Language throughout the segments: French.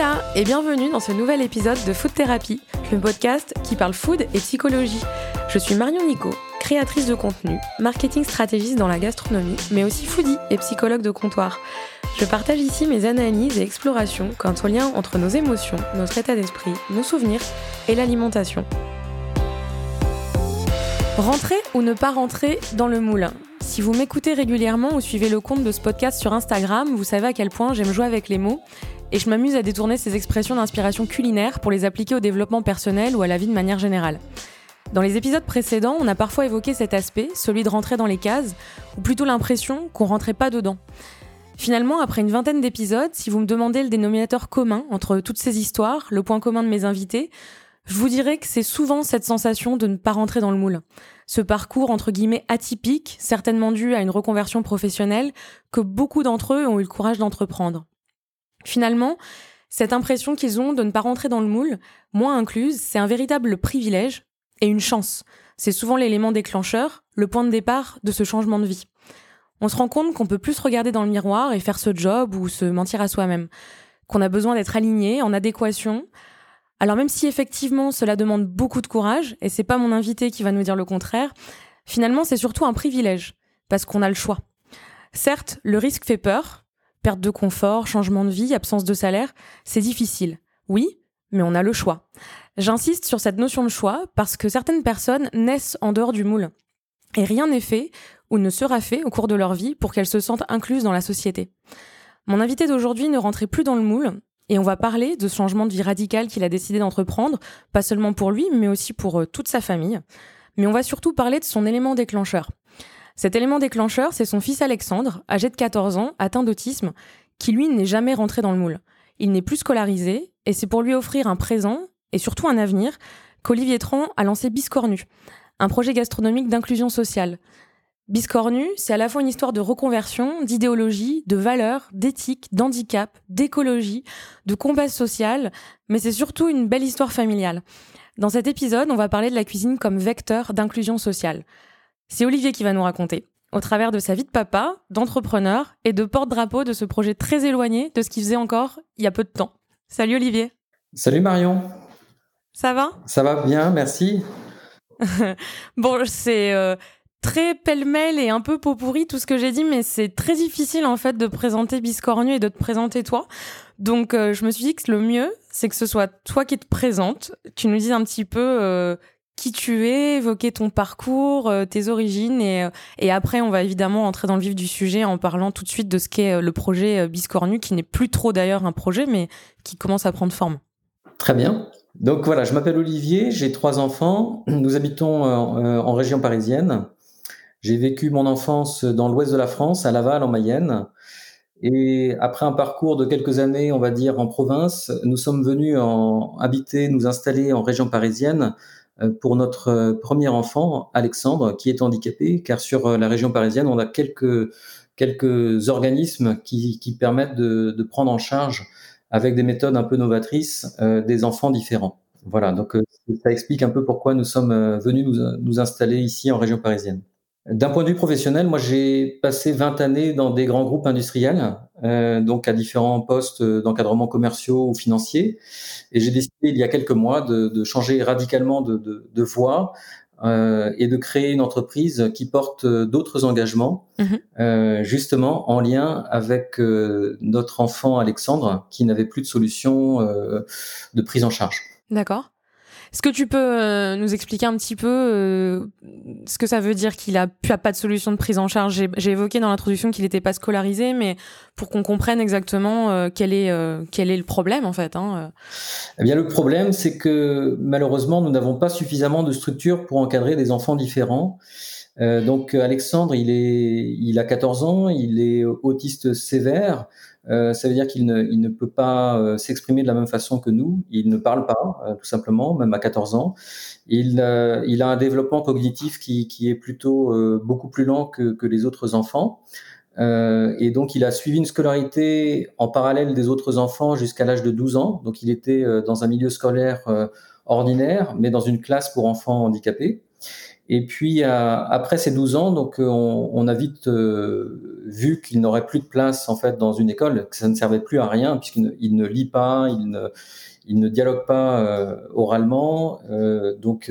Voilà, et bienvenue dans ce nouvel épisode de Food Therapy, le podcast qui parle food et psychologie. Je suis Marion Nico, créatrice de contenu, marketing stratégiste dans la gastronomie, mais aussi foodie et psychologue de comptoir. Je partage ici mes analyses et explorations quant au lien entre nos émotions, notre état d'esprit, nos souvenirs et l'alimentation. Rentrer ou ne pas rentrer dans le moule Si vous m'écoutez régulièrement ou suivez le compte de ce podcast sur Instagram, vous savez à quel point j'aime jouer avec les mots et je m'amuse à détourner ces expressions d'inspiration culinaire pour les appliquer au développement personnel ou à la vie de manière générale. Dans les épisodes précédents, on a parfois évoqué cet aspect, celui de rentrer dans les cases, ou plutôt l'impression qu'on rentrait pas dedans. Finalement, après une vingtaine d'épisodes, si vous me demandez le dénominateur commun entre toutes ces histoires, le point commun de mes invités, je vous dirais que c'est souvent cette sensation de ne pas rentrer dans le moule. Ce parcours entre guillemets atypique, certainement dû à une reconversion professionnelle, que beaucoup d'entre eux ont eu le courage d'entreprendre. Finalement, cette impression qu'ils ont de ne pas rentrer dans le moule, moins incluse, c'est un véritable privilège et une chance. C'est souvent l'élément déclencheur, le point de départ de ce changement de vie. On se rend compte qu'on peut plus se regarder dans le miroir et faire ce job ou se mentir à soi-même, qu'on a besoin d'être aligné, en adéquation. Alors même si effectivement cela demande beaucoup de courage, et c'est pas mon invité qui va nous dire le contraire, finalement c'est surtout un privilège, parce qu'on a le choix. Certes, le risque fait peur, perte de confort, changement de vie, absence de salaire, c'est difficile. Oui, mais on a le choix. J'insiste sur cette notion de choix parce que certaines personnes naissent en dehors du moule. Et rien n'est fait ou ne sera fait au cours de leur vie pour qu'elles se sentent incluses dans la société. Mon invité d'aujourd'hui ne rentrait plus dans le moule et on va parler de ce changement de vie radical qu'il a décidé d'entreprendre, pas seulement pour lui, mais aussi pour euh, toute sa famille. Mais on va surtout parler de son élément déclencheur. Cet élément déclencheur, c'est son fils Alexandre, âgé de 14 ans, atteint d'autisme, qui lui n'est jamais rentré dans le moule. Il n'est plus scolarisé, et c'est pour lui offrir un présent, et surtout un avenir, qu'Olivier Tran a lancé Biscornu, un projet gastronomique d'inclusion sociale. Biscornu, c'est à la fois une histoire de reconversion, d'idéologie, de valeurs, d'éthique, d'handicap, d'écologie, de combat social, mais c'est surtout une belle histoire familiale. Dans cet épisode, on va parler de la cuisine comme vecteur d'inclusion sociale. C'est Olivier qui va nous raconter, au travers de sa vie de papa, d'entrepreneur et de porte-drapeau de ce projet très éloigné de ce qu'il faisait encore il y a peu de temps. Salut Olivier. Salut Marion. Ça va? Ça va bien, merci. bon, c'est euh, très pêle-mêle et un peu pot pourri tout ce que j'ai dit, mais c'est très difficile en fait de présenter Biscornu et de te présenter toi. Donc euh, je me suis dit que le mieux, c'est que ce soit toi qui te présentes, tu nous dises un petit peu euh, qui tu es, évoquer ton parcours, euh, tes origines et, euh, et après on va évidemment entrer dans le vif du sujet en parlant tout de suite de ce qu'est euh, le projet Biscornu qui n'est plus trop d'ailleurs un projet mais qui commence à prendre forme. Très bien. Donc voilà, je m'appelle Olivier, j'ai trois enfants, nous habitons en région parisienne. J'ai vécu mon enfance dans l'ouest de la France, à Laval en Mayenne. Et après un parcours de quelques années, on va dire, en province, nous sommes venus en habiter, nous installer en région parisienne pour notre euh, premier enfant, Alexandre, qui est handicapé, car sur euh, la région parisienne, on a quelques, quelques organismes qui, qui permettent de, de, prendre en charge, avec des méthodes un peu novatrices, des enfants différents. Voilà, donc ça explique un peu pourquoi nous sommes venus nous, nous installer ici en région parisienne. D'un point de vue professionnel, moi j'ai passé 20 années dans des grands groupes industriels, euh, donc à différents postes d'encadrement commerciaux ou financiers, et j'ai décidé il y a quelques mois de, de changer radicalement de, de, de voie euh, et de créer une entreprise qui porte d'autres engagements, mmh euh, justement en lien avec euh, notre enfant Alexandre qui n'avait plus de solution euh, de prise en charge. D'accord. Est-ce que tu peux euh, nous expliquer un petit peu euh, ce que ça veut dire qu'il a, pas de solution de prise en charge? J'ai évoqué dans l'introduction qu'il n'était pas scolarisé, mais pour qu'on comprenne exactement euh, quel, est, le problème en fait. Hein, eh bien, le problème, c'est que malheureusement, nous n'avons pas suffisamment de structures pour encadrer des enfants différents. donc Alexandre, il, est, il a 14 ans, il est autiste sévère. Euh, ça veut dire qu'il ne, peut pas euh, s'exprimer de la même façon que nous. Il ne parle pas, euh, tout simplement, même à 14 ans. Il, il a un développement cognitif qui, qui est plutôt beaucoup plus lent que, que les autres enfants. et donc, il a suivi une scolarité en parallèle des autres enfants jusqu'à l'âge de 12 ans. Donc, il était dans un milieu scolaire ordinaire, mais dans une classe pour enfants handicapés. Et puis après ces 12 ans, donc on, a vite vu qu'il n'aurait plus de place en fait dans une école, que ça ne servait plus à rien puisqu'il ne, lit pas, il ne, dialogue pas oralement, donc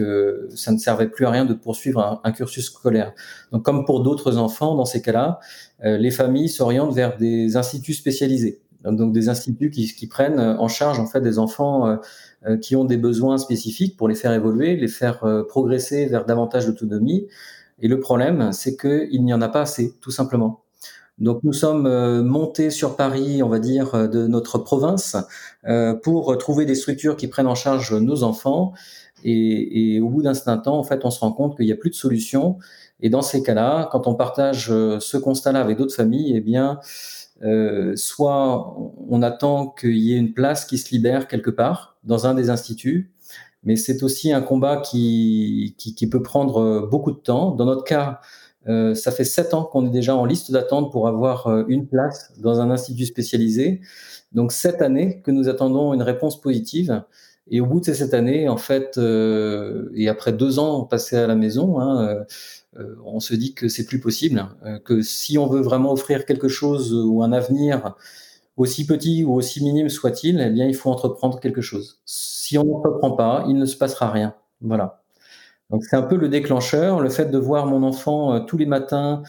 ça ne servait plus à rien de poursuivre un, cursus scolaire. Donc comme pour d'autres enfants, dans ces cas-là, les familles s'orientent vers des instituts spécialisés, donc des instituts qui, qui, prennent en charge en fait des enfants euh, qui ont des besoins spécifiques pour les faire évoluer, les faire euh, progresser vers davantage d'autonomie. Et le problème, c'est qu'il n'y en a pas assez, tout simplement. Donc nous sommes euh, montés sur Paris, on va dire, de notre province, pour trouver des structures qui prennent en charge nos enfants. Et, et au bout d'un certain temps, en fait, on se rend compte qu'il n'y a plus de solution. Et dans ces cas-là, quand on partage ce constat-là avec d'autres familles, eh bien, euh, soit on attend qu'il y ait une place qui se libère quelque part dans un des instituts, mais c'est aussi un combat qui, peut prendre beaucoup de temps. Dans notre cas, euh, ça fait sept ans qu'on est déjà en liste d'attente pour avoir euh, une place dans un institut spécialisé. Donc sept années que nous attendons une réponse positive. Et au bout de ces sept années, en fait, et après deux ans passés à la maison, hein, euh, on se dit que c'est plus possible, euh, que si on veut vraiment offrir quelque chose ou un avenir, aussi petit ou aussi minime soit-il, eh bien, il faut entreprendre quelque chose. Si on n'entreprend pas, il ne se passera rien. Voilà. Donc c'est un peu le déclencheur, le fait de voir mon enfant euh, tous les matins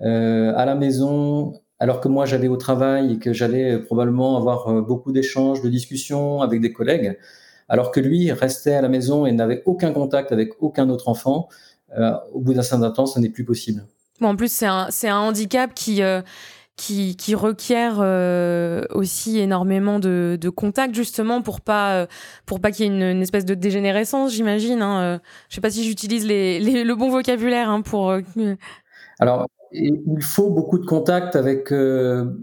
à la maison, alors que moi j'allais au travail et que j'allais probablement avoir beaucoup d'échanges, de discussions avec des collègues, alors que lui restait à la maison et n'avait aucun contact avec aucun autre enfant. Euh, au bout d'un certain temps, ce n'est plus possible. en plus, c'est un, un, handicap qui, euh, qui, qui, requiert euh, aussi énormément de, de contact, justement, pour pas, pour pas qu'il y ait une, espèce de dégénérescence, j'imagine. Hein. Je sais pas si j'utilise les, le bon vocabulaire hein, pour. Alors, il faut beaucoup de contact avec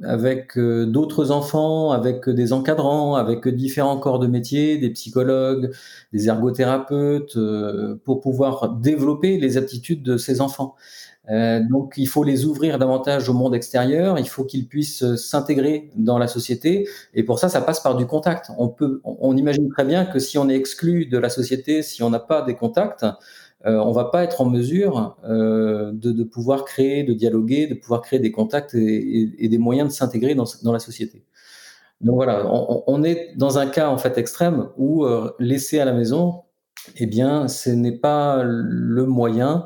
avec d'autres enfants, avec des encadrants, avec différents corps de métier, des psychologues, des ergothérapeutes, pour pouvoir développer les aptitudes de ces enfants. Euh, donc, il faut les ouvrir davantage au monde extérieur. Il faut qu'ils puissent s'intégrer dans la société. Et pour ça, ça passe par du contact. On peut, on imagine très bien que si on est exclu de la société, si on n'a pas des contacts, euh, on va pas être en mesure euh, de, pouvoir créer, de dialoguer, de pouvoir créer des contacts et, des moyens de s'intégrer dans, la société. Donc voilà, on, est dans un cas en fait extrême où euh, laisser à la maison, eh bien, ce n'est pas le moyen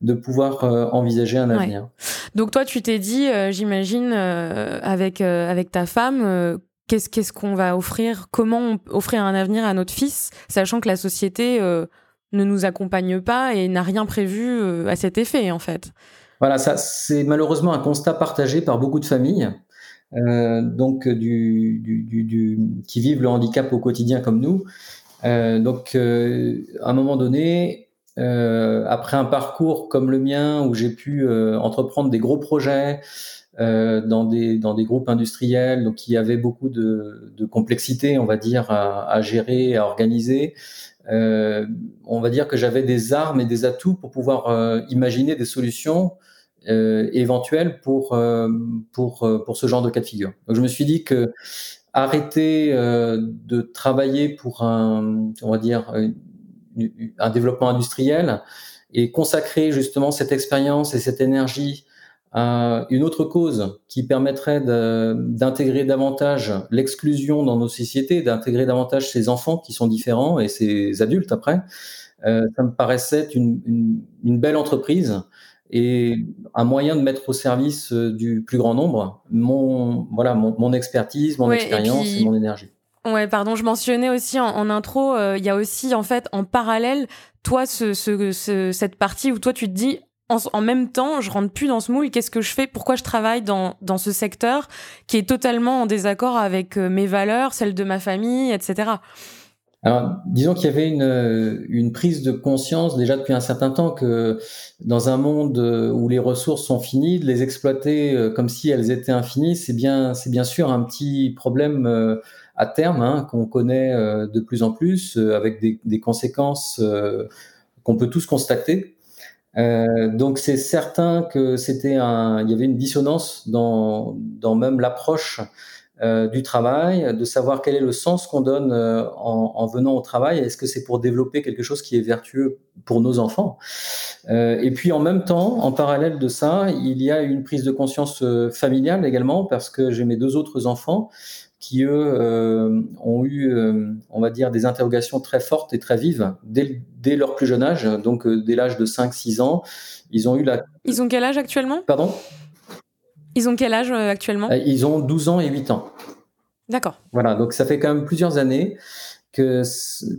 de pouvoir envisager un avenir. Donc toi, tu t'es dit, j'imagine, avec avec ta femme, qu'est-ce qu'on va offrir, comment offrir un avenir à notre fils, sachant que la société ne nous accompagne pas et n'a rien prévu euh, à cet effet, en fait. Voilà, ça, c'est malheureusement un constat partagé par beaucoup de familles, euh, donc du, du, qui vivent le handicap au quotidien comme nous. Euh, donc, à un moment donné, après un parcours comme le mien où j'ai pu entreprendre des gros projets dans des dans des groupes industriels, donc qui avaient beaucoup de, de complexité, on va dire, à, à gérer, à organiser. Euh, on va dire que j'avais des armes et des atouts pour pouvoir euh, imaginer des solutions euh, éventuelles pour, pour, pour ce genre de cas de figure. Donc je me suis dit que arrêter de travailler pour un, on va dire, un développement industriel et consacrer justement cette expérience et cette énergie une autre cause qui permettrait d'intégrer davantage l'exclusion dans nos sociétés, d'intégrer davantage ces enfants qui sont différents et ces adultes après, euh, ça me paraissait une, une, belle entreprise et un moyen de mettre au service euh, du plus grand nombre mon voilà mon, expertise, mon expérience et, mon énergie. Ouais, pardon, je mentionnais aussi en, intro, euh, il y a aussi en fait en parallèle toi ce, ce, cette partie où toi tu te dis en, même temps, je rentre plus dans ce moule. Qu'est-ce que je fais? Pourquoi je travaille dans, dans ce secteur qui est totalement en désaccord avec euh, mes valeurs, celles de ma famille, etc. Alors, disons qu'il y avait une, une prise de conscience déjà depuis un certain temps que dans un monde où les ressources sont finies, de les exploiter euh, comme si elles étaient infinies, c'est bien, c'est bien sûr un petit problème euh, à terme hein, qu'on connaît de plus en plus, avec des conséquences qu'on peut tous constater. Euh, donc c'est certain que c'était un, il y avait une dissonance dans, dans même l'approche euh, du travail, de savoir quel est le sens qu'on donne euh, en, en, venant au travail. Est-ce que c'est pour développer quelque chose qui est vertueux pour nos enfants? Euh, Et puis en même temps, en parallèle de ça, il y a une prise de conscience euh, familiale également, parce que j'ai mes deux autres enfants qui, eux, euh, ont eu, on va dire, des interrogations très fortes et très vives dès, dès leur plus jeune âge, donc dès l'âge de 5-6 ans. Ils ont eu la... Ils ont quel âge actuellement? Pardon? Ils ont quel âge euh, actuellement? Euh, Ils ont 12 ans et 8 ans. D'accord. Voilà, donc ça fait quand même plusieurs années que,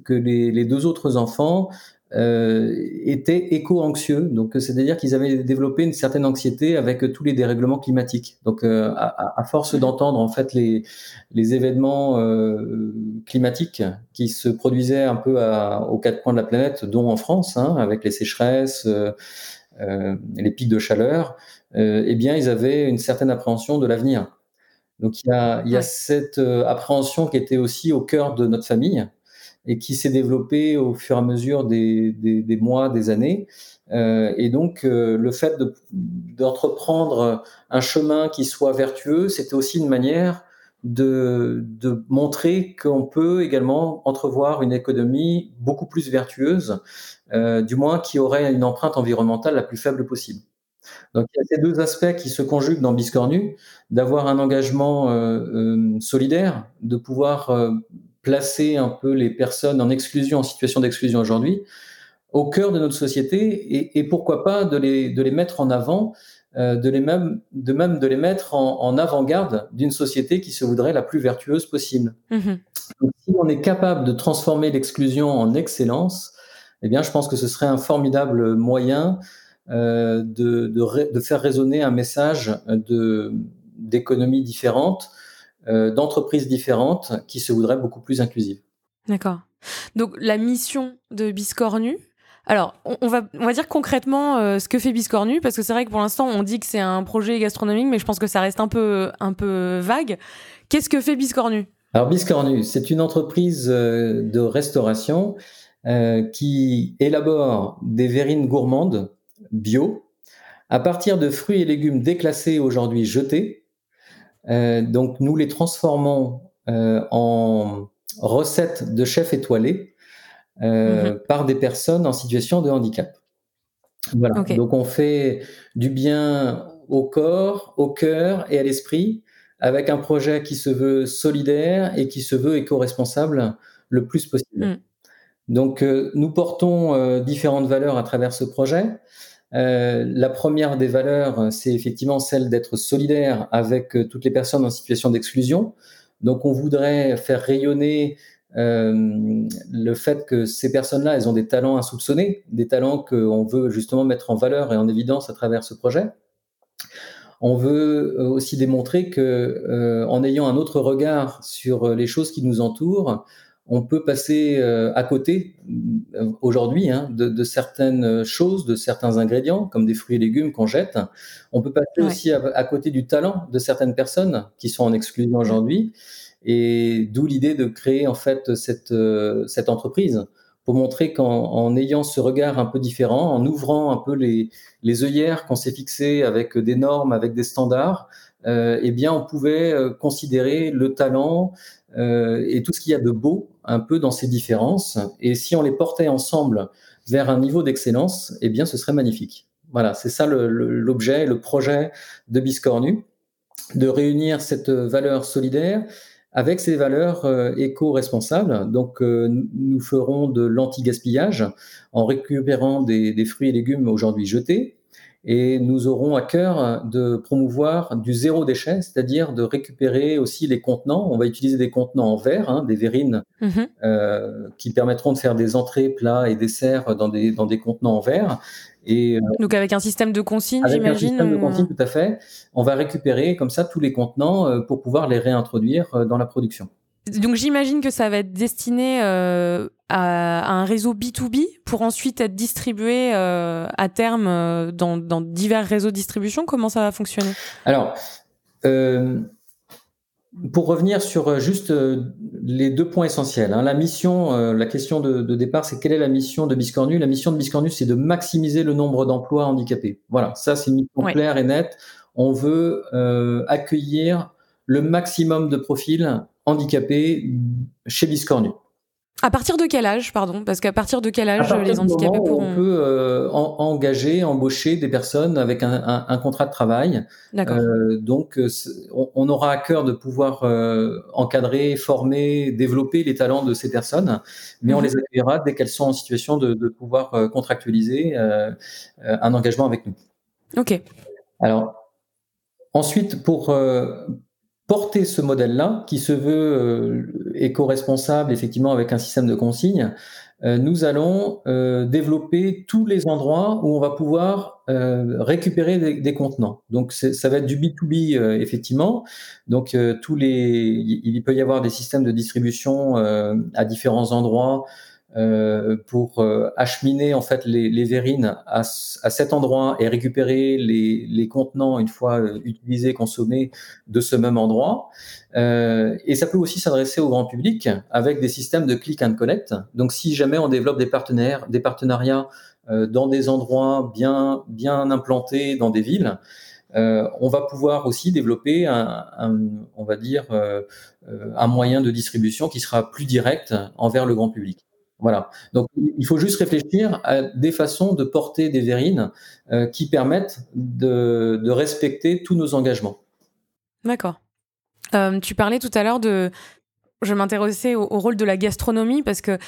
que les, les deux autres enfants euh, étaient éco-anxieux. Donc, c'est-à-dire qu'ils avaient développé une certaine anxiété avec tous les dérèglements climatiques. Donc, euh, à, à, force d'entendre en fait les, les événements euh, climatiques qui se produisaient un peu à, aux quatre coins de la planète, dont en France, hein, avec les sécheresses, les pics de chaleur, euh, eh bien, ils avaient une certaine appréhension de l'avenir. Donc, il y a, il y a ouais. cette euh, appréhension qui était aussi au cœur de notre famille et qui s'est développée au fur et à mesure des, des, des mois, des années. Euh, et donc, euh, le fait d'entreprendre un chemin qui soit vertueux, c'était aussi une manière de, de montrer qu'on peut également entrevoir une économie beaucoup plus vertueuse, euh, du moins qui aurait une empreinte environnementale la plus faible possible. Donc il y a ces deux aspects qui se conjuguent dans Biscornu, d'avoir un engagement euh, euh, solidaire, de pouvoir euh, placer un peu les personnes en exclusion, en situation d'exclusion aujourd'hui, au cœur de notre société et, et, pourquoi pas de les, de les mettre en avant, euh, de, les même, de même de les mettre en, en avant-garde d'une société qui se voudrait la plus vertueuse possible. Mmh. Donc, si on est capable de transformer l'exclusion en excellence, eh bien, je pense que ce serait un formidable moyen euh, de, de, de, faire résonner un message d'économies différentes, euh, d'entreprises différentes qui se voudraient beaucoup plus inclusives. D'accord. Donc la mission de Biscornu, alors, on, va, on va dire concrètement euh, ce que fait Biscornu, parce que c'est vrai que pour l'instant, on dit que c'est un projet gastronomique, mais je pense que ça reste un peu, un peu vague. Qu'est-ce que fait Biscornu? Alors, Biscornu, c'est une entreprise euh, de restauration euh, qui élabore des verrines gourmandes bio à partir de fruits et légumes déclassés aujourd'hui jetés. Euh, donc nous les transformons euh, en recettes de chefs étoilés euh, mmh. par des personnes en situation de handicap. Voilà. Okay. Donc on fait du bien au corps, au cœur et à l'esprit avec un projet qui se veut solidaire et qui se veut éco-responsable le plus possible. Mmh. Donc euh, nous portons euh, différentes valeurs à travers ce projet. Euh, la première des valeurs, c'est effectivement celle d'être solidaire avec euh, toutes les personnes en situation d'exclusion. Donc, on voudrait faire rayonner euh, le fait que ces personnes-là, elles ont des talents insoupçonnés, des talents qu'on veut justement mettre en valeur et en évidence à travers ce projet. On veut euh, aussi démontrer que, euh, en ayant un autre regard sur les choses qui nous entourent, on peut passer euh, à côté euh, aujourd'hui hein, de, de, certaines choses, de certains ingrédients, comme des fruits et légumes qu'on jette. On peut passer ouais. aussi à, à, côté du talent de certaines personnes qui sont en exclusion aujourd'hui. Et d'où l'idée de créer en fait cette, euh, cette entreprise pour montrer qu'en en ayant ce regard un peu différent, en ouvrant un peu les, les œillères qu'on s'est fixées avec des normes, avec des standards, eh bien, on pouvait euh, considérer le talent euh, et tout ce qu'il y a de beau un peu dans ces différences. Et si on les portait ensemble vers un niveau d'excellence, eh bien, ce serait magnifique. Voilà, c'est ça l'objet, le, le, projet de Biscornu, de réunir cette valeur solidaire avec ces valeurs euh, éco-responsables. Donc, euh, nous ferons de l'anti-gaspillage en récupérant des, fruits et légumes aujourd'hui jetés. Et nous aurons à cœur de promouvoir du zéro déchet, c'est-à-dire de récupérer aussi les contenants. On va utiliser des contenants en verre, hein, des verrines, mmh. euh, qui permettront de faire des entrées, plats et desserts dans des, dans des contenants en verre. Et, euh, Donc avec un système de consigne, j'imagine Avec un système de consigne, tout à fait. On va récupérer comme ça tous les contenants euh, pour pouvoir les réintroduire euh, dans la production. Donc j'imagine que ça va être destiné euh, à, à, un réseau B2B pour ensuite être distribué euh, à terme euh, dans, dans, divers réseaux de distribution. Comment ça va fonctionner? Alors, pour revenir sur juste les deux points essentiels, hein, la mission, la question de, de départ, c'est quelle est la mission de Biscornu? La mission de Biscornu, c'est de maximiser le nombre d'emplois handicapés. Voilà, ça c'est une mission ouais. claire et nette. On veut accueillir le maximum de profils handicapés chez Biscornu. À partir de quel âge, pardon? Parce qu'à partir de quel âge les handicapés pourront... On peut euh, engager, embaucher des personnes avec un, contrat de travail. Euh, donc, euh, on, aura à cœur de pouvoir encadrer, former, développer les talents de ces personnes, mais on mhm. les accueillera dès qu'elles sont en situation de, de pouvoir contractualiser un engagement avec nous. Ok. Alors, ensuite, pour porter ce modèle-là, qui se veut euh, éco-responsable, effectivement, avec un système de consignes, euh, nous allons euh, développer tous les endroits où on va pouvoir récupérer des, contenants. Donc, ça va être du B2B, effectivement. Donc, tous les, il peut y avoir des systèmes de distribution à différents endroits euh, pour euh, acheminer en fait les, les verrines à, à, cet endroit et récupérer les, les contenants une fois euh, utilisés, consommés de ce même endroit. Euh, et ça peut aussi s'adresser au grand public avec des systèmes de click and collect. Donc si jamais on développe des partenaires, des partenariats dans des endroits bien bien implantés dans des villes. Euh, on va pouvoir aussi développer un, un on va dire, euh, un moyen de distribution qui sera plus direct envers le grand public. Voilà. Donc, il faut juste réfléchir à des façons de porter des verrines euh, qui permettent de, respecter tous nos engagements. D'accord. Euh, tu parlais tout à l'heure de. Je m'intéressais au, rôle de la gastronomie parce que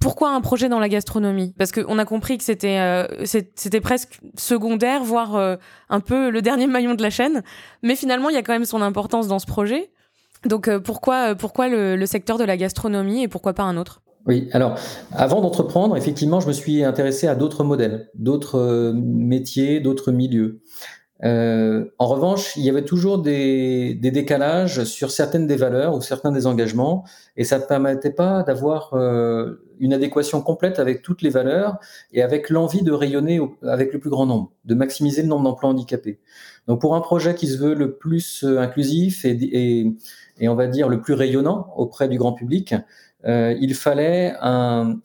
pourquoi un projet dans la gastronomie? Parce qu'on a compris que c'était euh, c'était presque secondaire, voire un peu le dernier maillon de la chaîne. Mais finalement, il y a quand même son importance dans ce projet. Donc pourquoi pourquoi le secteur de la gastronomie et pourquoi pas un autre? Oui, alors avant d'entreprendre, effectivement, je me suis intéressé à d'autres modèles, d'autres euh, métiers, d'autres milieux. Euh, en revanche, il y avait toujours des, décalages sur certaines des valeurs ou certains des engagements, et ça ne permettait pas d'avoir euh, une adéquation complète avec toutes les valeurs et avec l'envie de rayonner avec le plus grand nombre, de maximiser le nombre d'emplois handicapés. Donc pour un projet qui se veut le plus inclusif et, et on va dire le plus rayonnant auprès du grand public, euh, il fallait un,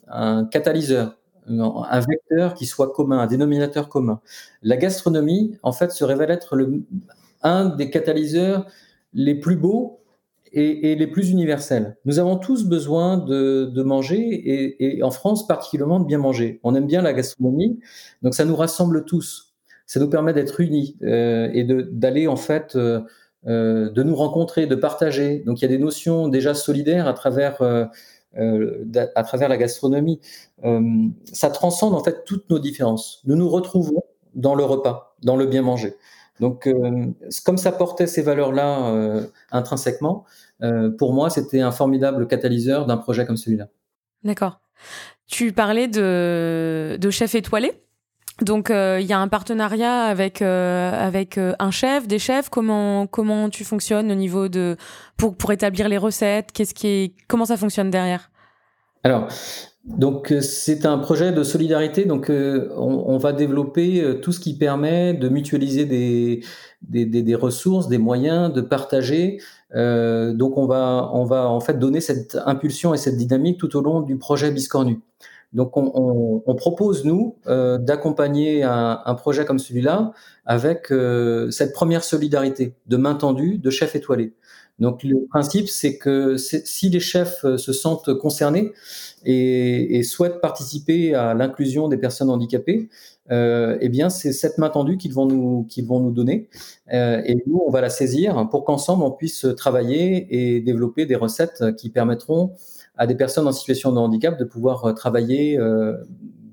catalyseur, un vecteur qui soit commun, un dénominateur commun. La gastronomie, en fait, se révèle être un des catalyseurs les plus beaux et, les plus universels. Nous avons tous besoin de, manger et, en France particulièrement de bien manger. On aime bien la gastronomie, donc ça nous rassemble tous. Ça nous permet d'être unis euh, et d'aller en fait euh, de nous rencontrer, de partager. Donc il y a des notions déjà solidaires à travers, euh, euh, à travers la gastronomie. ça transcende en fait toutes nos différences. Nous nous retrouvons dans le repas, dans le bien manger. Donc comme ça portait ces valeurs-là intrinsèquement, pour moi c'était un formidable catalyseur d'un projet comme celui-là. D'accord. Tu parlais de, de chef étoilé. Donc euh, il y a un partenariat avec euh, avec euh, un chef, des chefs. Comment comment tu fonctionnes au niveau de pour pour établir les recettes? Qu'est-ce qui est comment ça fonctionne derrière? Alors donc c'est un projet de solidarité. Donc on, va développer tout ce qui permet de mutualiser des des, des, des ressources, des moyens, de partager. donc on va on va en fait donner cette impulsion et cette dynamique tout au long du projet Biscornu. Donc, on, propose, nous, euh, d'accompagner un, projet comme celui-là avec euh, cette première solidarité de main tendue, de chef étoilé. Donc, le principe, c'est que si les chefs euh, se sentent concernés et, souhaitent participer à l'inclusion des personnes handicapées, eh bien, c'est cette main tendue qu'ils vont nous qu'ils vont nous donner, et nous, on va la saisir pour qu'ensemble on puisse travailler et développer des recettes qui permettront à des personnes en situation de handicap de pouvoir euh, travailler euh,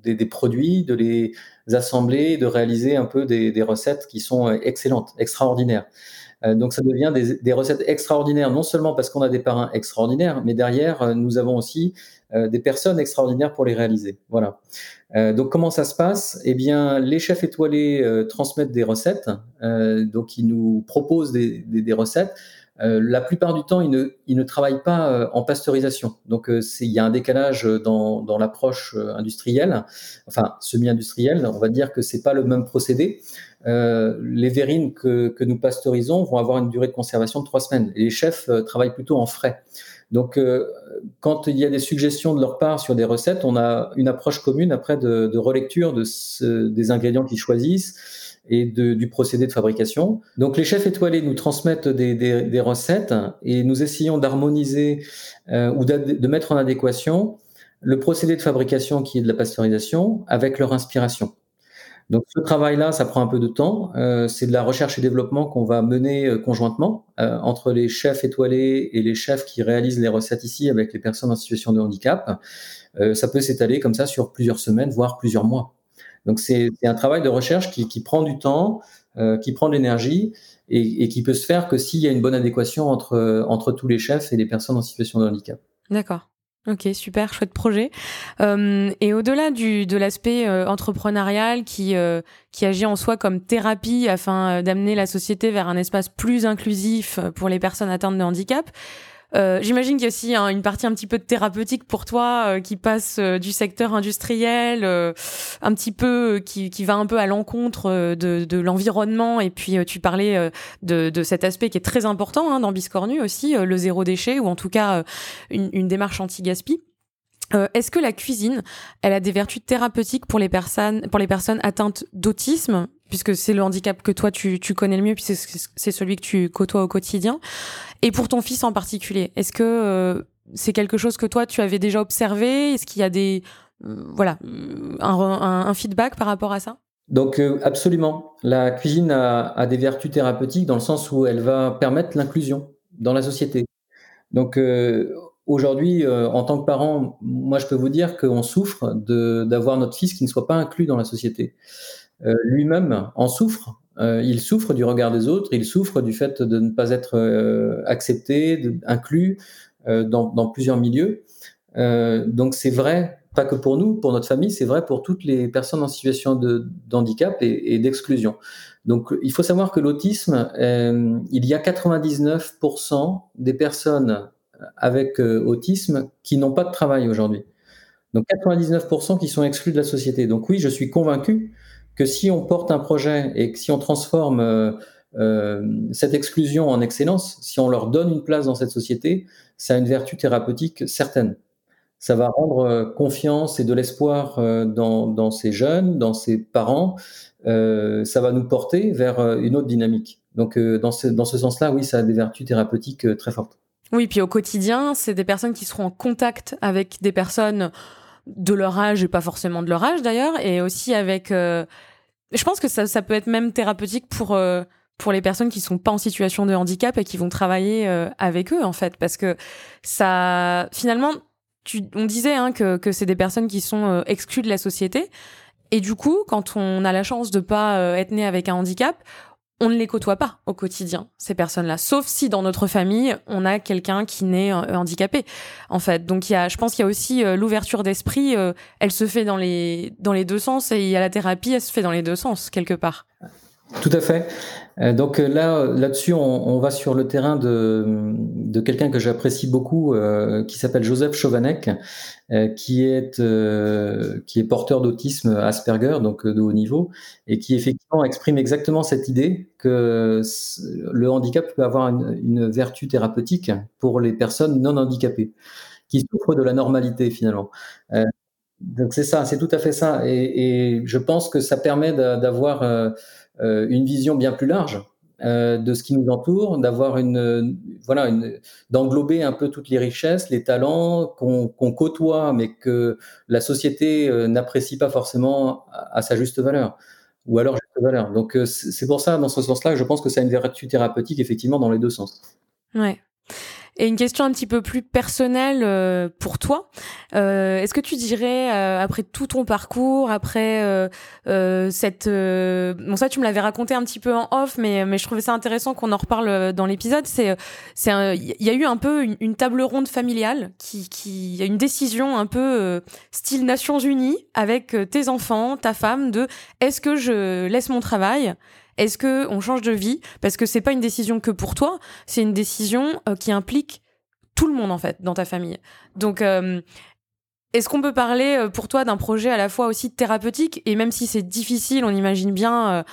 des, produits, de les assembler, de réaliser un peu des, recettes qui sont euh, excellentes, extraordinaires. donc ça devient des, recettes extraordinaires, non seulement parce qu'on a des parrains extraordinaires, mais derrière, nous avons aussi des personnes extraordinaires pour les réaliser. Voilà. donc comment ça se passe? Eh bien, les chefs étoilés transmettent des recettes, donc ils nous proposent des recettes. Euh, la plupart du temps, ils ne, travaillent pas euh, en pasteurisation. Donc, euh, il y a un décalage dans, l'approche industrielle, enfin semi-industrielle. On va dire que c'est pas le même procédé. les verrines que, que, nous pasteurisons vont avoir une durée de conservation de trois semaines. Et les chefs travaillent plutôt en frais. Donc, quand il y a des suggestions de leur part sur des recettes, on a une approche commune après de, de relecture de ce, des ingrédients qu'ils choisissent et du procédé de fabrication. Donc les chefs étoilés nous transmettent des, recettes et nous essayons d'harmoniser ou de mettre en adéquation le procédé de fabrication qui est de la pasteurisation avec leur inspiration. Donc ce travail-là, ça prend un peu de temps. Euh, c'est de la recherche et développement qu'on va mener euh, conjointement euh, entre les chefs étoilés et les chefs qui réalisent les recettes ici avec les personnes en situation de handicap. ça peut s'étaler comme ça sur plusieurs semaines, voire plusieurs mois. Donc c'est un travail de recherche qui, prend du temps, qui prend de l'énergie et, et, qui peut se faire que s'il y a une bonne adéquation entre, entre tous les chefs et les personnes en situation de handicap. D'accord. Ok, super, chouette projet. Euh, et au-delà du de l'aspect euh, entrepreneurial qui euh, qui agit en soi comme thérapie afin d'amener la société vers un espace plus inclusif pour les personnes atteintes de handicap, euh, j'imagine qu'il y a aussi une partie un petit peu thérapeutique pour toi euh, qui passe euh, du secteur industriel, un petit peu qui, qui, va un peu à l'encontre de, de l'environnement. Et puis tu parlais de, de, cet aspect qui est très important hein, dans Biscornu aussi, le zéro déchet ou en tout cas une, une démarche anti-gaspi. Est-ce que la cuisine, elle a des vertus thérapeutiques pour les personnes, pour les personnes atteintes d'autisme? Puisque c'est le handicap que toi tu, connais le mieux, puisque c'est celui que tu côtoies au quotidien. Et pour ton fils en particulier, est-ce que euh, c'est quelque chose que toi tu avais déjà observé? Est-ce qu'il y a des euh, voilà un, feedback par rapport à ça? Donc euh, absolument, la cuisine a, a, des vertus thérapeutiques dans le sens où elle va permettre l'inclusion dans la société. Donc aujourd'hui, en tant que parent, moi je peux vous dire qu'on souffre d'avoir notre fils qui ne soit pas inclus dans la société. Euh, lui-même en souffre. Euh, il souffre du regard des autres, il souffre du fait de ne pas être euh, accepté, inclus dans, plusieurs milieux. donc c'est vrai, pas que pour nous, pour notre famille, c'est vrai pour toutes les personnes en situation de, handicap et, d'exclusion. Donc il faut savoir que l'autisme, il y a 99% des personnes avec autisme qui n'ont pas de travail aujourd'hui. Donc 99% qui sont exclus de la société. Donc oui, je suis convaincu que si on porte un projet et que si on transforme euh, euh, cette exclusion en excellence, si on leur donne une place dans cette société, ça a une vertu thérapeutique certaine. Ça va rendre euh, confiance et de l'espoir dans, ces jeunes, dans ces parents. ça va nous porter vers une autre dynamique. Donc, dans ce, dans ce sens-là, oui, ça a des vertus thérapeutiques très fortes. Oui, puis au quotidien, c'est des personnes qui seront en contact avec des personnes de leur âge et pas forcément de leur âge d'ailleurs, et aussi avec. Euh, je pense que ça, ça, peut être même thérapeutique pour euh, pour les personnes qui sont pas en situation de handicap et qui vont travailler euh, avec eux en fait, parce que ça finalement, tu, on disait hein, que que c'est des personnes qui sont exclues de la société. Et du coup, quand on a la chance de pas être né avec un handicap, on ne les côtoie pas au quotidien, ces personnes-là. Sauf si dans notre famille, on a quelqu'un qui naît euh, handicapé, en fait. Donc, il y a, je pense qu'il y a aussi euh, l'ouverture d'esprit, euh, elle se fait dans les, dans les deux sens, et il y a la thérapie, elle se fait dans les deux sens, quelque part. Tout à fait. Euh, donc euh, là, là-dessus, on, va sur le terrain de, quelqu'un que j'apprécie beaucoup, euh, qui s'appelle Joseph Chauvanec, qui est qui est porteur d'autisme Asperger, donc de haut niveau, et qui effectivement exprime exactement cette idée que le handicap peut avoir une, vertu thérapeutique pour les personnes non handicapées, qui souffrent de la normalité finalement. Donc c'est ça, c'est tout à fait ça, et, je pense que ça permet d'avoir euh, une vision bien plus large euh, de ce qui nous entoure, d'avoir une, voilà, d'englober un peu toutes les richesses, les talents qu'on, côtoie, mais que la société euh, n'apprécie pas forcément à, sa juste valeur, ou alors juste valeur. Donc c'est pour ça, dans ce sens-là, je pense que ça a une vertu thérapeutique effectivement dans les deux sens. Ouais. Et une question un petit peu plus personnelle euh, pour toi. Euh, Est-ce que tu dirais, euh, après tout ton parcours, après cette... bon, ça, tu me l'avais raconté un petit peu en off, mais, mais je trouvais ça intéressant qu'on en reparle dans l'épisode. C'est, c'est, il y a eu un peu une, table ronde familiale qui, qui, a une décision un peu style Nations Unies avec tes enfants, ta femme, de est-ce que je laisse mon travail? Est-ce que on change de vie? Parce que c'est pas une décision que pour toi, c'est une décision euh, qui implique tout le monde en fait dans ta famille. Donc euh, est-ce qu'on peut parler euh, pour toi d'un projet à la fois aussi thérapeutique? Et même si c'est difficile, on imagine bien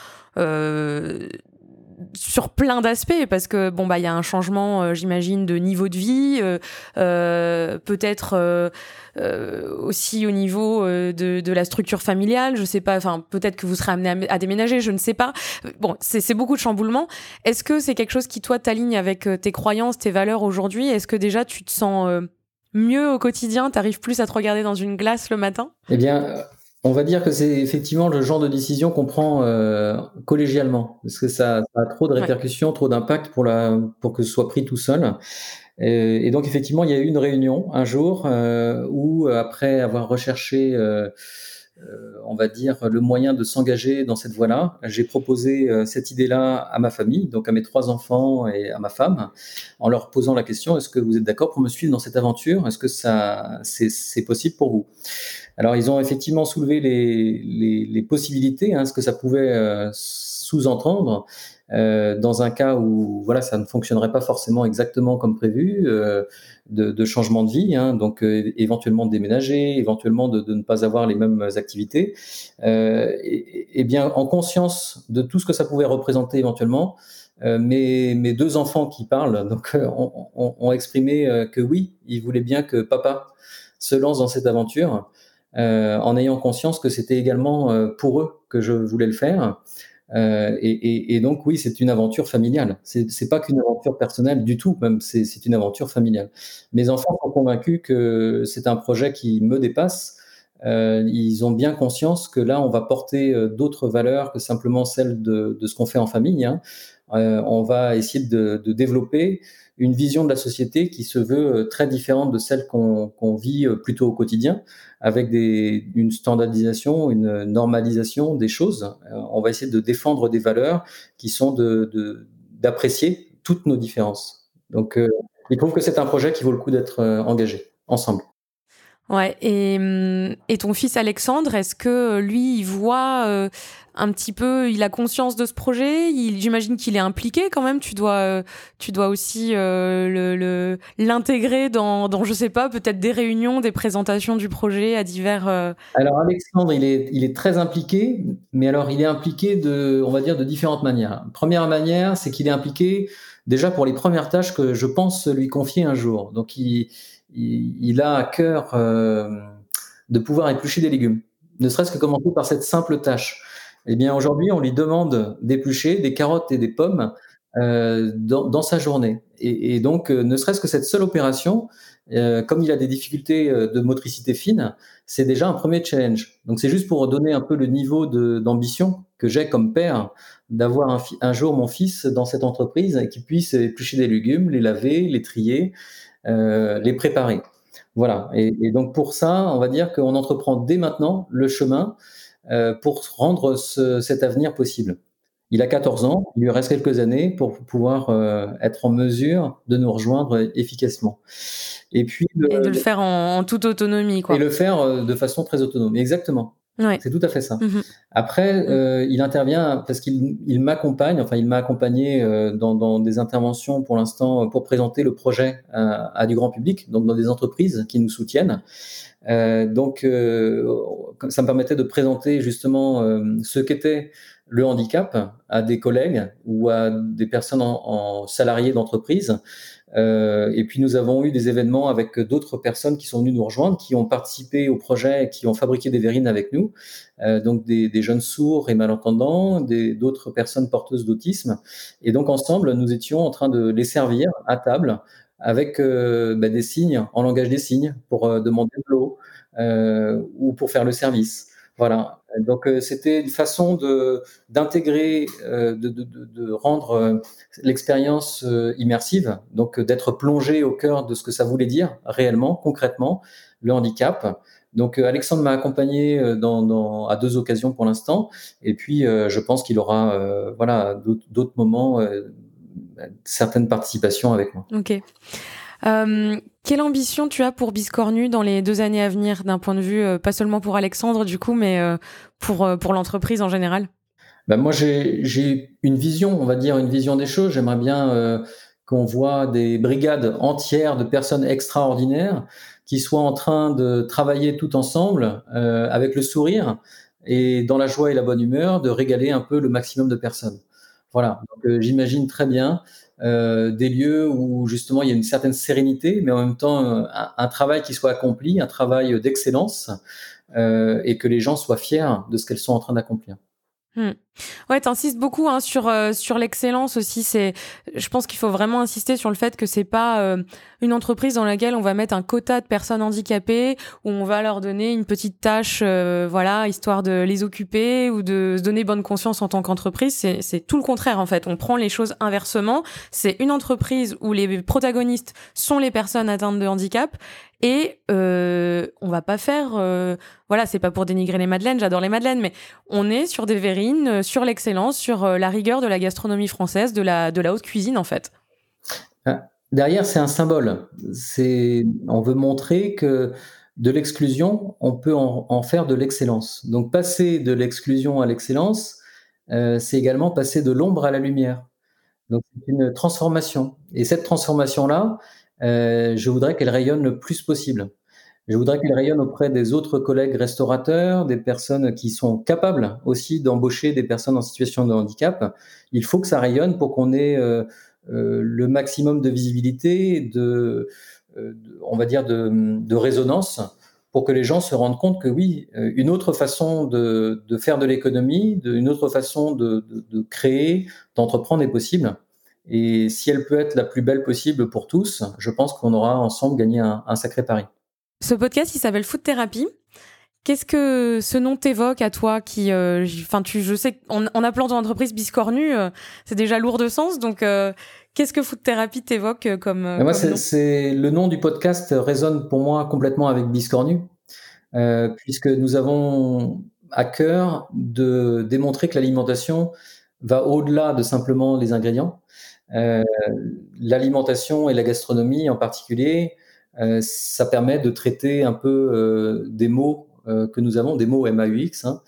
sur plein d'aspects parce que bon bah il y a un changement j'imagine de niveau de vie peut-être aussi au niveau de, la structure familiale je sais pas enfin peut-être que vous serez amené à, déménager je ne sais pas. Bon c'est beaucoup de chamboulements. Est-ce que c'est quelque chose qui toi t'aligne avec tes croyances tes valeurs aujourd'hui? Est-ce que déjà tu te sens mieux au quotidien? T'arrives plus à te regarder dans une glace le matin? Eh bien, on va dire que c'est effectivement le genre de décision qu'on prend euh, collégialement, parce que ça, a trop de répercussions, trop d'impact pour, pour que ce soit pris tout seul. Et, donc effectivement, il y a eu une réunion un jour euh, où, après avoir recherché euh, euh, on va dire, le moyen de s'engager dans cette voie-là. J'ai proposé euh, cette idée-là à ma famille, donc à mes trois enfants et à ma femme, en leur posant la question est-ce que vous êtes d'accord pour me suivre dans cette aventure? Est-ce que ça, c'est possible pour vous? Alors, ils ont effectivement soulevé les, possibilités, hein, ce que ça pouvait euh, sous-entendre. Euh, dans un cas où voilà ça ne fonctionnerait pas forcément exactement comme prévu, euh, de, changement de vie, hein, donc éventuellement de déménager, éventuellement de, ne pas avoir les mêmes activités, et, bien en conscience de tout ce que ça pouvait représenter éventuellement, mes, mes, deux enfants qui parlent ont, exprimé que oui, ils voulaient bien que papa se lance dans cette aventure. En ayant conscience que c'était également pour eux que je voulais le faire. Euh, et, donc oui, c'est une aventure familiale. C'est pas qu'une aventure personnelle du tout, même c'est une aventure familiale. Mes enfants sont convaincus que c'est un projet qui me dépasse. Euh, ils ont bien conscience que là, on va porter euh, d'autres valeurs que simplement celles de, ce qu'on fait en famille. Hein. Euh, on va essayer de, développer une vision de la société qui se veut euh, très différente de celle qu'on vit euh, plutôt au quotidien, avec une standardisation, une normalisation des choses. on va essayer de défendre des valeurs qui sont d'apprécier toutes nos différences. Donc, il trouve que c'est un projet qui vaut le coup d'être engagé ensemble. Ouais, et, hum, et, ton fils Alexandre, est-ce que lui, il voit euh, un petit peu, il a conscience de ce projet? J'imagine qu'il est impliqué quand même. Tu dois, euh, tu dois aussi euh, l'intégrer dans, dans, je sais pas, peut-être des réunions, des présentations du projet à divers. Alors Alexandre, il est, il est très impliqué, mais alors il est impliqué de, on va dire, de différentes manières. Première manière, c'est qu'il est impliqué déjà pour les premières tâches que je pense lui confier un jour. Donc il il, a à cœur euh, de pouvoir éplucher des légumes, ne serait-ce que commencer par cette simple tâche. Eh bien, aujourd'hui, on lui demande d'éplucher des carottes et des pommes euh, dans, sa journée. Et, donc, euh, ne serait-ce que cette seule opération, comme il a des difficultés de motricité fine, c'est déjà un premier challenge. Donc, c'est juste pour donner un peu le niveau d'ambition que j'ai comme père d'avoir un, un, jour mon fils dans cette entreprise et qu'il puisse éplucher des légumes, les laver, les trier, les préparer. Voilà. Et, donc pour ça, on va dire qu'on entreprend dès maintenant le chemin euh, pour rendre cet avenir possible. Il a 14 ans, il lui reste quelques années pour pouvoir euh, être en mesure de nous rejoindre efficacement. Et puis et de le faire en, toute autonomie, quoi. Et le faire de façon très autonome, exactement. C'est tout à fait ça. Mhm. Après, mhm. euh, il intervient parce qu'il il, m'accompagne, enfin, il m'a accompagné euh, dans, dans, des interventions pour l'instant pour présenter le projet à, à, du grand public, donc dans des entreprises qui nous soutiennent. Euh, donc, euh, ça me permettait de présenter justement euh, ce qu'était le handicap à des collègues ou à des personnes en, en salariés d'entreprise euh, et puis nous avons eu des événements avec d'autres personnes qui sont venues nous rejoindre, qui ont participé au projet, qui ont fabriqué des verrines avec nous, euh, donc des, jeunes sourds et malentendants, d'autres personnes porteuses d'autisme. Et donc ensemble, nous étions en train de les servir à table avec euh, bah, des signes en langage des signes pour demander de l'eau ou pour faire le service. Voilà. Donc euh, c'était une façon de d'intégrer, euh, de, de, de, rendre euh, l'expérience immersive, donc d'être plongé au cœur de ce que ça voulait dire réellement, concrètement, le handicap. Donc Alexandre m'a accompagné dans, dans, à deux occasions pour l'instant, et puis je pense qu'il aura voilà d'autres moments, certaines participations avec moi. Ok. Euh, quelle ambition tu as pour Biscornu dans les deux années à venir, d'un point de vue euh, pas seulement pour Alexandre du coup, mais euh, pour, pour l'entreprise en général? Ben Moi, j'ai une vision, on va dire une vision des choses. J'aimerais bien qu'on voit des brigades entières de personnes extraordinaires qui soient en train de travailler tout ensemble avec le sourire et dans la joie et la bonne humeur de régaler un peu le maximum de personnes. Voilà, j'imagine très bien des lieux où justement il y a une certaine sérénité, mais en même temps un, un travail qui soit accompli, un travail d'excellence, et que les gens soient fiers de ce qu'elles sont en train d'accomplir. Hmm. Ouais, t'insistes beaucoup hein, sur euh, sur l'excellence aussi. C'est, je pense qu'il faut vraiment insister sur le fait que c'est pas euh, une entreprise dans laquelle on va mettre un quota de personnes handicapées où on va leur donner une petite tâche, euh, voilà, histoire de les occuper ou de se donner bonne conscience en tant qu'entreprise. C'est c'est tout le contraire en fait. On prend les choses inversement. C'est une entreprise où les protagonistes sont les personnes atteintes de handicap et euh, on va pas faire, euh, voilà, c'est pas pour dénigrer les madeleines, j'adore les madeleines, mais on est sur des verrines, sur l'excellence, sur euh, la rigueur de la gastronomie française, de la, de la haute cuisine en fait. Derrière, c'est un symbole. C'est, on veut montrer que de l'exclusion, on peut en, en faire de l'excellence. Donc passer de l'exclusion à l'excellence, euh, c'est également passer de l'ombre à la lumière. Donc c'est une transformation. Et cette transformation-là, euh, je voudrais qu'elle rayonne le plus possible. Je voudrais qu'elle rayonne auprès des autres collègues restaurateurs, des personnes qui sont capables aussi d'embaucher des personnes en situation de handicap. Il faut que ça rayonne pour qu'on ait euh, euh, le maximum de visibilité, de, on va dire de, résonance, pour que les gens se rendent compte que oui, une autre façon de, faire de l'économie, une autre façon de créer, d'entreprendre est possible. Et si elle peut être la plus belle possible pour tous, je pense qu'on aura ensemble gagné un, sacré pari. Ce podcast, il s'appelle Food Therapy. Qu'est-ce que ce nom t'évoque à toi qui, euh, enfin, tu, je sais en appelant ton entreprise Biscornu, euh, c'est déjà lourd de sens. Donc, euh, qu'est-ce que Food Therapy t'évoque comme, moi, c'est le nom du podcast résonne pour moi complètement avec Biscornu, puisque nous avons à cœur de démontrer que l'alimentation va au-delà de simplement les ingrédients. Euh, l'alimentation et la gastronomie en particulier, euh, ça permet de traiter un peu euh, des mots que nous avons, des mots MAUX, hein,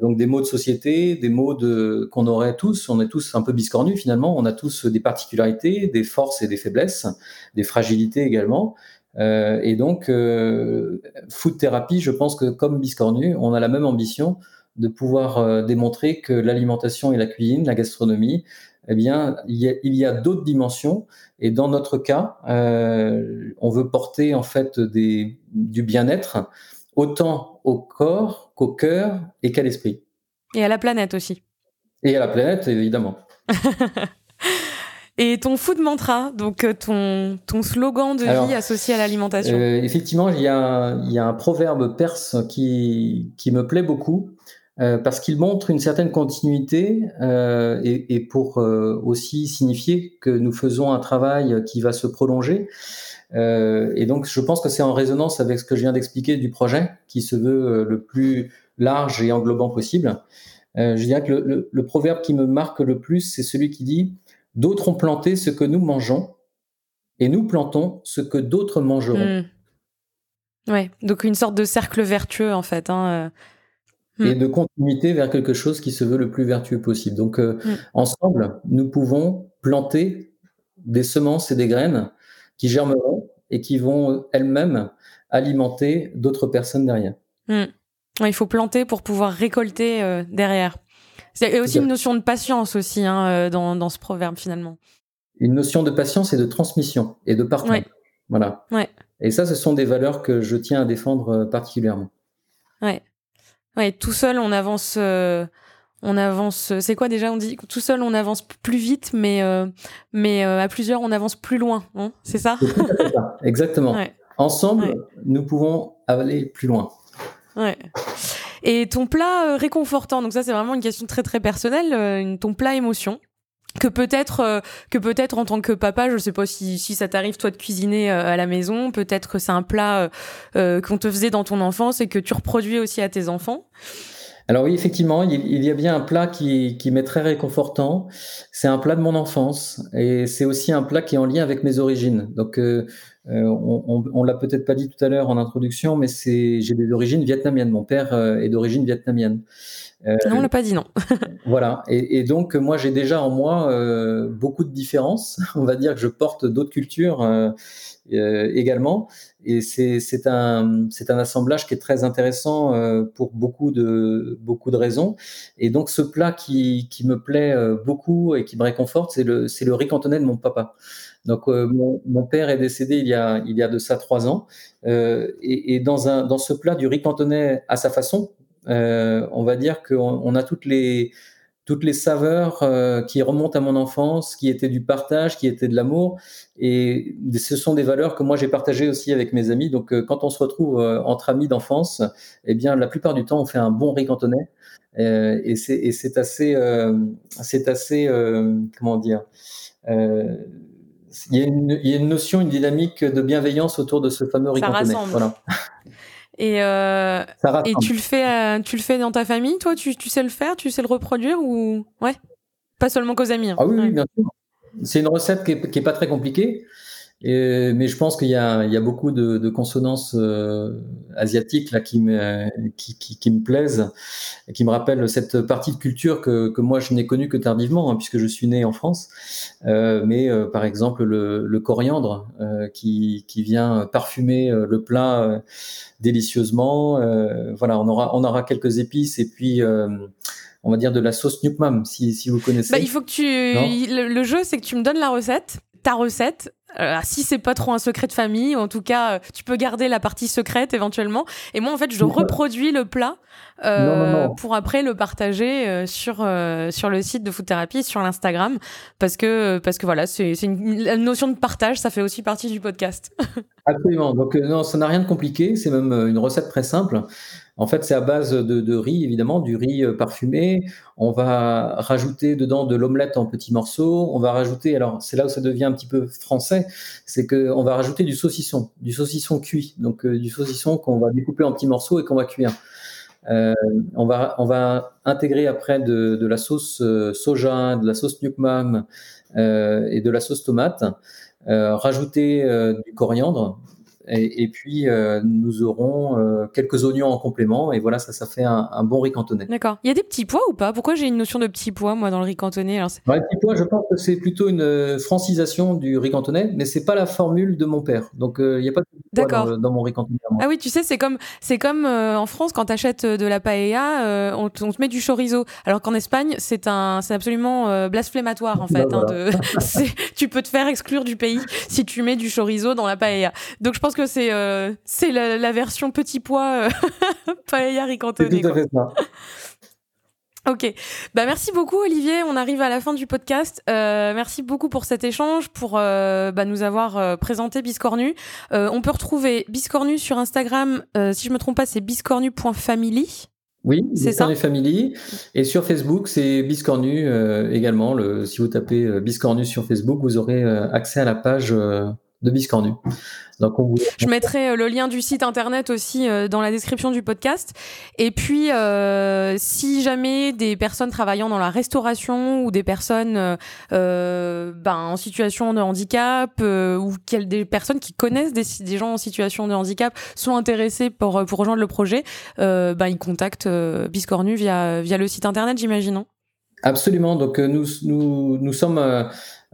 donc des mots de société, des mots de qu'on aurait tous, on est tous un peu biscornus finalement, on a tous des particularités, des forces et des faiblesses, des fragilités également. Euh, et donc, euh, food thérapie, je pense que comme biscornu, on a la même ambition de pouvoir démontrer que l'alimentation et la cuisine, la gastronomie, eh bien, il y a, d'autres dimensions. Et dans notre cas, euh, on veut porter en fait des, du bien-être autant au corps qu'au cœur et qu'à l'esprit. Et à la planète aussi. Et à la planète, évidemment. et ton food mantra, donc euh, ton, ton slogan de vie associé à l'alimentation euh, Effectivement, il y, a, il y, a, un proverbe perse qui, qui me plaît beaucoup. Euh, parce qu'il montre une certaine continuité euh, et, pour euh, aussi signifier que nous faisons un travail qui va se prolonger. Et donc, je pense que c'est en résonance avec ce que je viens d'expliquer du projet, qui se veut le plus large et englobant possible. je dirais que le, proverbe qui me marque le plus, c'est celui qui dit D'autres ont planté ce que nous mangeons, et nous plantons ce que d'autres mangeront. Mmh. Ouais, donc une sorte de cercle vertueux en fait. Hein, et mm. de continuité vers quelque chose qui se veut le plus vertueux possible. Donc, euh, mm. ensemble, nous pouvons planter des semences et des graines qui germeront et qui vont elles-mêmes alimenter d'autres personnes derrière. Mm. il faut planter pour pouvoir récolter euh, derrière. C'est aussi une notion de patience aussi hein, euh, dans, dans, ce proverbe finalement. Une notion de patience et de transmission et de partage. Voilà. Ouais. Et ça, ce sont des valeurs que je tiens à défendre particulièrement. Ouais. Ouais, tout seul, on avance. Euh, on avance. C'est quoi déjà On dit tout seul, on avance plus vite, mais euh, mais euh, à plusieurs, on avance plus loin. Hein c'est ça, ça Exactement. Ensemble, nous pouvons aller plus loin. Ouais. Et ton plat réconfortant, donc ça c'est vraiment une question très très personnelle, ton plat émotion? Que peut-être euh, que peut-être en tant que papa, je sais pas si, ça t'arrive toi de cuisiner euh, à la maison, peut-être que c'est un plat euh, qu'on te faisait dans ton enfance et que tu reproduis aussi à tes enfants. Alors oui, effectivement, il, y a bien un plat qui, qui m'est très réconfortant. C'est un plat de mon enfance et c'est aussi un plat qui est en lien avec mes origines. Donc on, on, l'a peut-être pas dit tout à l'heure en introduction, mais c'est j'ai des origines vietnamiennes. Mon père est d'origine vietnamienne. Non, on l'a pas dit, non. voilà. Et, et, donc, moi, j'ai déjà en moi beaucoup de différences. On va dire que je porte d'autres cultures également. Et c'est un, un assemblage qui est très intéressant euh, pour beaucoup de, beaucoup de raisons. Et donc, ce plat qui, qui me plaît euh, beaucoup et qui me réconforte, c'est le, le riz cantonais de mon papa. Donc, euh, mon, mon, père est décédé il y a, il y a de ça trois ans. Euh, et, et dans, un, dans ce plat du riz cantonais à sa façon, on va dire qu'on on a toutes les, toutes les saveurs euh, qui remontent à mon enfance, qui étaient du partage, qui étaient de l'amour. Et ce sont des valeurs que moi j'ai partagées aussi avec mes amis. Donc euh, quand on se retrouve euh, entre amis d'enfance, eh bien la plupart du temps on fait un bon riz cantonais. et c'est assez, c'est assez, comment dire. Il y, a une, il y, a une, notion, une dynamique de bienveillance autour de ce fameux riz cantonais. Voilà. Et, euh, et tu le fais, euh, tu le fais dans ta famille, toi tu, tu, sais le faire, tu sais le reproduire ou ouais, pas seulement qu'aux amis. Hein. Ah oui, bien sûr. C'est une recette qui est, qui est, pas très compliquée. Et, mais je pense qu'il y, y a, beaucoup de, de consonances euh, asiatiques là qui me, qui, qui, qui, me plaisent, et qui me rappellent cette partie de culture que, que moi je n'ai connue que tardivement, hein, puisque je suis né en France. Euh, mais euh, par exemple le, le coriandre qui, qui vient parfumer le plat délicieusement. voilà, on aura, on aura quelques épices et puis on va dire de la sauce Nukmam, si, si vous connaissez. Bah, il faut que tu. Le, le, jeu, c'est que tu me donnes la recette, ta recette, euh, si c'est pas trop un secret de famille, en tout cas, euh, tu peux garder la partie secrète éventuellement. Et moi, en fait, je reproduis le plat euh, pour après le partager sur sur le site de Food Therapy, sur l'Instagram, parce que parce que voilà, c'est une, notion de partage, ça fait aussi partie du podcast. Absolument. Donc non, ça n'a rien de compliqué. C'est même une recette très simple. En fait, c'est à base de, riz, évidemment, du riz euh, parfumé. On va rajouter dedans de l'omelette en petits morceaux. On va rajouter, alors c'est là où ça devient un petit peu français, c'est qu'on va rajouter du saucisson, du saucisson cuit, donc euh, du saucisson qu'on va découper en petits morceaux et qu'on va cuire. Euh, on, va, on va intégrer après de, la sauce soja, de la sauce nukmam et de la sauce tomate. rajouter du coriandre, et, puis, euh, nous aurons euh, quelques oignons en complément. Et voilà, ça, ça fait un, bon riz cantonais. D'accord. Il y a des petits pois ou pas? Pourquoi j'ai une notion de petits pois, moi, dans le riz cantonais? Alors, Les petits pois, je pense que c'est plutôt une euh, francisation du riz cantonais, mais c'est pas la formule de mon père. Donc, il n'y a pas de petits pois dans, dans, mon riz cantonais. Ah oui, tu sais, c'est comme, c'est comme en France, quand tu achètes de la paella, on, te met du chorizo. Alors qu'en Espagne, c'est un, c'est absolument blasphématoire, en fait. Hein, de, tu peux te faire exclure du pays si tu mets du chorizo dans la paella. Donc, je pense que c'est euh, c'est la, version petit pois euh, paella tout à fait ça. Ok, bah merci beaucoup Olivier. On arrive à la fin du podcast. Euh, merci beaucoup pour cet échange, pour bah, nous avoir présenté Biscornu. on peut retrouver Biscornu sur Instagram. si je me trompe pas, c'est biscornu.family. Oui, c'est ça? Family. Et sur Facebook, c'est Biscornu également. Le, si vous tapez Biscornu sur Facebook, vous aurez accès à la page de Biscornu. Je mettrai euh, le lien du site internet aussi euh, dans la description du podcast. Et puis, euh, si jamais des personnes travaillant dans la restauration ou des personnes ben, en situation de handicap ou des personnes qui connaissent des, des, gens en situation de handicap sont intéressées pour, pour rejoindre le projet, ben, ils contactent Biscornu via, via le site internet, j'imagine. Absolument. Donc, nous, nous, nous sommes euh,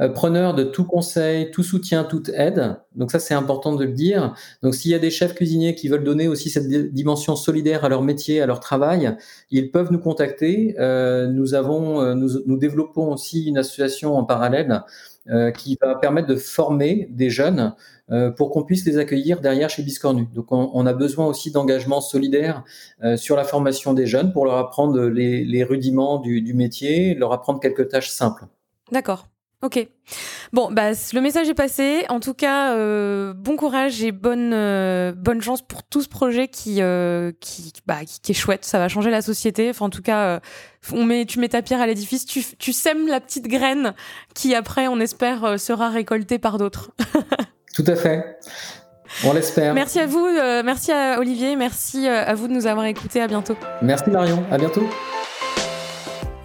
preneur de tout conseil, tout soutien, toute aide. Donc ça, c'est important de le dire. Donc s'il y a des chefs cuisiniers qui veulent donner aussi cette dimension solidaire à leur métier, à leur travail, ils peuvent nous contacter. Euh, nous avons, euh, nous, développons aussi une association en parallèle euh, qui va permettre de former des jeunes euh, pour qu'on puisse les accueillir derrière chez Biscornu. Donc on, a besoin aussi d'engagement solidaire euh, sur la formation des jeunes pour leur apprendre les, rudiments du métier, leur apprendre quelques tâches simples. D'accord. Ok. Bon, bah, le message est passé. En tout cas, euh, bon courage et bonne, euh, bonne chance pour tout ce projet qui, euh, qui, bah, qui, est chouette. Ça va changer la société. Enfin, en tout cas, on met, tu mets ta pierre à l'édifice. Tu, tu sèmes la petite graine qui, après, on espère, sera récoltée par d'autres. tout à fait. On l'espère. Merci à vous. merci à Olivier. Merci à vous de nous avoir écoutés. À bientôt. Merci Marion. À bientôt.